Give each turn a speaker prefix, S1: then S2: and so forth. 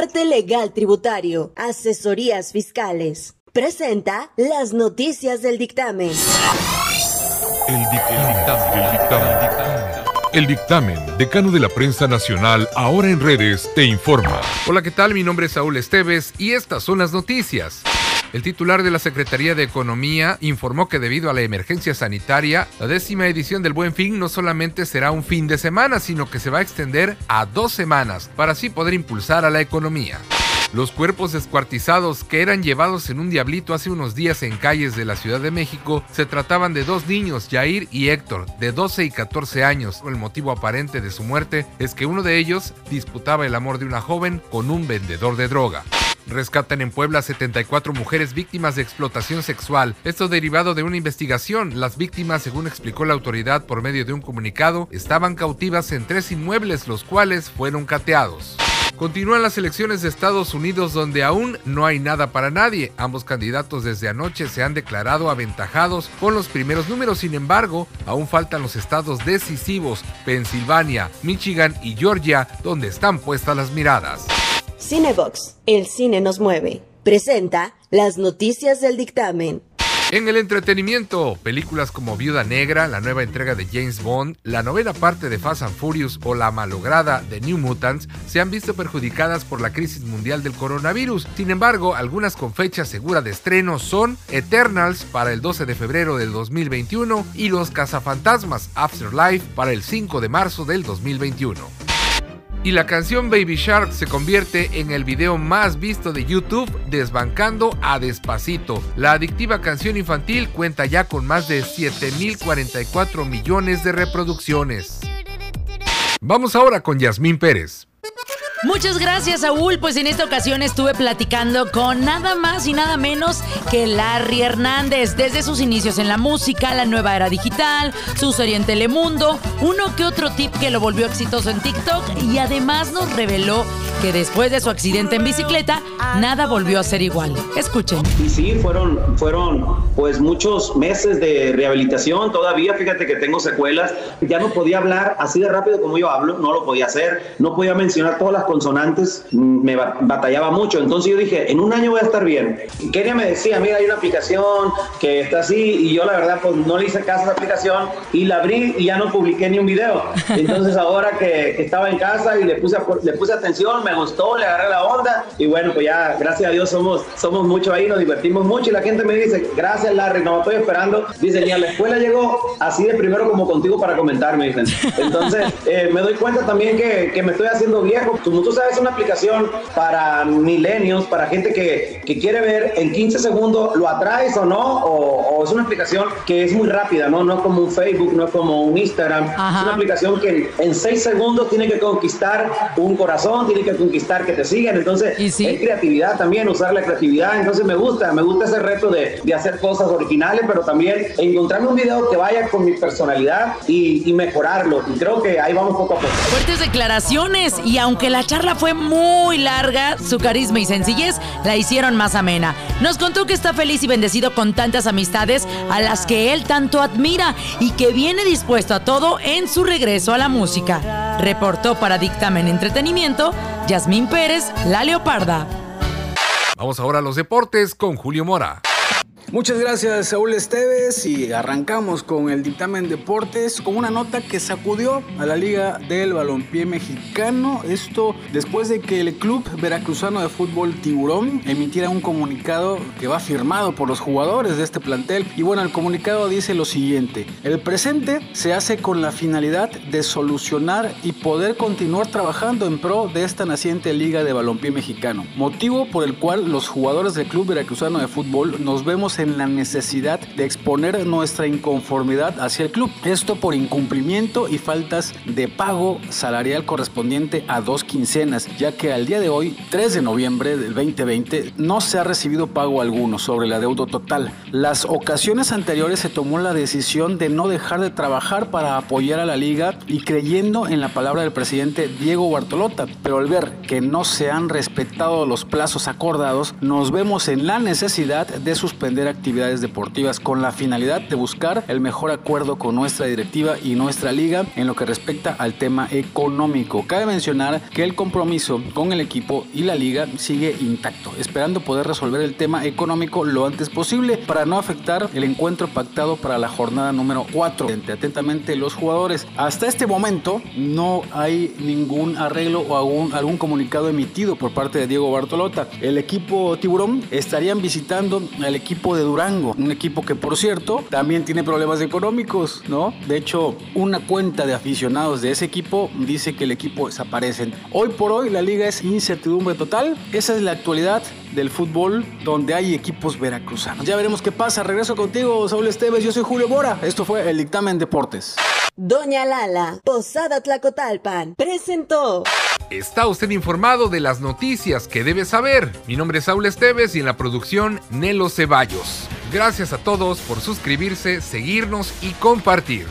S1: Arte Legal Tributario, Asesorías Fiscales. Presenta las noticias del dictamen.
S2: El dictamen, el dictamen, el dictamen, decano de la prensa nacional, ahora en redes, te informa.
S3: Hola, ¿qué tal? Mi nombre es Saúl Esteves y estas son las noticias. El titular de la Secretaría de Economía informó que debido a la emergencia sanitaria, la décima edición del Buen Fin no solamente será un fin de semana, sino que se va a extender a dos semanas para así poder impulsar a la economía. Los cuerpos descuartizados que eran llevados en un diablito hace unos días en calles de la Ciudad de México se trataban de dos niños, Jair y Héctor, de 12 y 14 años. El motivo aparente de su muerte es que uno de ellos disputaba el amor de una joven con un vendedor de droga. Rescatan en Puebla 74 mujeres víctimas de explotación sexual. Esto derivado de una investigación. Las víctimas, según explicó la autoridad por medio de un comunicado, estaban cautivas en tres inmuebles, los cuales fueron cateados. Continúan las elecciones de Estados Unidos donde aún no hay nada para nadie. Ambos candidatos desde anoche se han declarado aventajados con los primeros números. Sin embargo, aún faltan los estados decisivos, Pensilvania, Michigan y Georgia, donde están puestas las miradas.
S1: Cinebox, el cine nos mueve. Presenta las noticias del dictamen.
S3: En el entretenimiento, películas como Viuda Negra, la nueva entrega de James Bond, la novena parte de Fast and Furious o la malograda de New Mutants se han visto perjudicadas por la crisis mundial del coronavirus. Sin embargo, algunas con fecha segura de estreno son Eternals para el 12 de febrero del 2021 y Los Cazafantasmas Afterlife para el 5 de marzo del 2021. Y la canción Baby Shark se convierte en el video más visto de YouTube, desbancando a Despacito. La adictiva canción infantil cuenta ya con más de 7.044 millones de reproducciones. Vamos ahora con Yasmín Pérez.
S4: Muchas gracias, Saúl. Pues en esta ocasión estuve platicando con nada más y nada menos que Larry Hernández. Desde sus inicios en la música, la nueva era digital, su serie en Telemundo, uno que otro tip que lo volvió exitoso en TikTok y además nos reveló que después de su accidente en bicicleta, nada volvió a ser igual. Escuchen.
S5: Y sí, fueron, fueron pues muchos meses de rehabilitación. Todavía, fíjate que tengo secuelas. Ya no podía hablar así de rápido como yo hablo, no lo podía hacer. No podía mencionar todas las consonantes, me batallaba mucho. Entonces yo dije, en un año voy a estar bien. Kenia me decía, mira, hay una aplicación que está así. Y yo la verdad, pues no le hice caso a esa aplicación y la abrí y ya no publiqué ni un video. Entonces ahora que, estaba en casa y le puse, le puse atención, me gustó, le agarré la onda. Y bueno, pues ya, gracias a Dios somos, somos mucho ahí, nos divertimos mucho. Y la gente me dice, gracias Larry, no estoy esperando. Dice, ni a la escuela llegó así de primero como contigo para comentarme, dicen. Entonces eh, me doy cuenta también que, que me estoy haciendo viejo tú sabes, es una aplicación para milenios, para gente que, que, quiere ver en 15 segundos lo atraes o no, o, es una aplicación que es muy rápida, ¿no? No como un Facebook, no como un Instagram. Es una aplicación que en 6 segundos tiene que conquistar un corazón, tiene que conquistar que te sigan. Entonces, es creatividad también, usar la creatividad. Entonces, me gusta, me gusta ese reto de, de hacer cosas originales, pero también encontrarme un video que vaya con mi personalidad y, y mejorarlo. Y creo que ahí vamos poco a poco.
S4: Fuertes declaraciones y aunque la charla fue muy larga, su carisma y sencillez la hicieron más amena. Nos contó que está feliz y bendecido con tantas amistades a las que él tanto admira y que viene dispuesto a todo en su regreso a la música. Reportó para Dictamen Entretenimiento Yasmín Pérez, La Leoparda.
S3: Vamos ahora a los deportes con Julio Mora.
S6: Muchas gracias Saúl Esteves y arrancamos con el dictamen deportes con una nota que sacudió a la Liga del Balompié Mexicano. Esto después de que el Club Veracruzano de Fútbol Tiburón emitiera un comunicado que va firmado por los jugadores de este plantel. Y bueno, el comunicado dice lo siguiente. El presente se hace con la finalidad de solucionar y poder continuar trabajando en pro de esta naciente Liga de Balompié Mexicano. Motivo por el cual los jugadores del Club Veracruzano de Fútbol nos vemos en la necesidad de exponer nuestra inconformidad hacia el club. Esto por incumplimiento y faltas de pago salarial correspondiente a dos quincenas, ya que al día de hoy, 3 de noviembre del 2020, no se ha recibido pago alguno sobre la deuda total. Las ocasiones anteriores se tomó la decisión de no dejar de trabajar para apoyar a la liga y creyendo en la palabra del presidente Diego Bartolota, pero al ver que no se han respetado los plazos acordados, nos vemos en la necesidad de suspender actividades deportivas con la finalidad de buscar el mejor acuerdo con nuestra directiva y nuestra liga en lo que respecta al tema económico. Cabe mencionar que el compromiso con el equipo y la liga sigue intacto, esperando poder resolver el tema económico lo antes posible para no afectar el encuentro pactado para la jornada número 4. Atentamente los jugadores. Hasta este momento no hay ningún arreglo o algún, algún comunicado emitido por parte de Diego Bartolota. El equipo Tiburón estarían visitando al equipo de Durango, un equipo que por cierto también tiene problemas económicos, ¿no? De hecho, una cuenta de aficionados de ese equipo dice que el equipo desaparecen. Hoy por hoy la liga es incertidumbre total. Esa es la actualidad del fútbol donde hay equipos veracruzanos. Ya veremos qué pasa. Regreso contigo, Saúl Esteves. Yo soy Julio Mora. Esto fue el dictamen Deportes.
S1: Doña Lala, Posada Tlacotalpan, presentó.
S3: Está usted informado de las noticias que debe saber. Mi nombre es Saúl Esteves y en la producción Nelo Ceballos. Gracias a todos por suscribirse, seguirnos y compartir.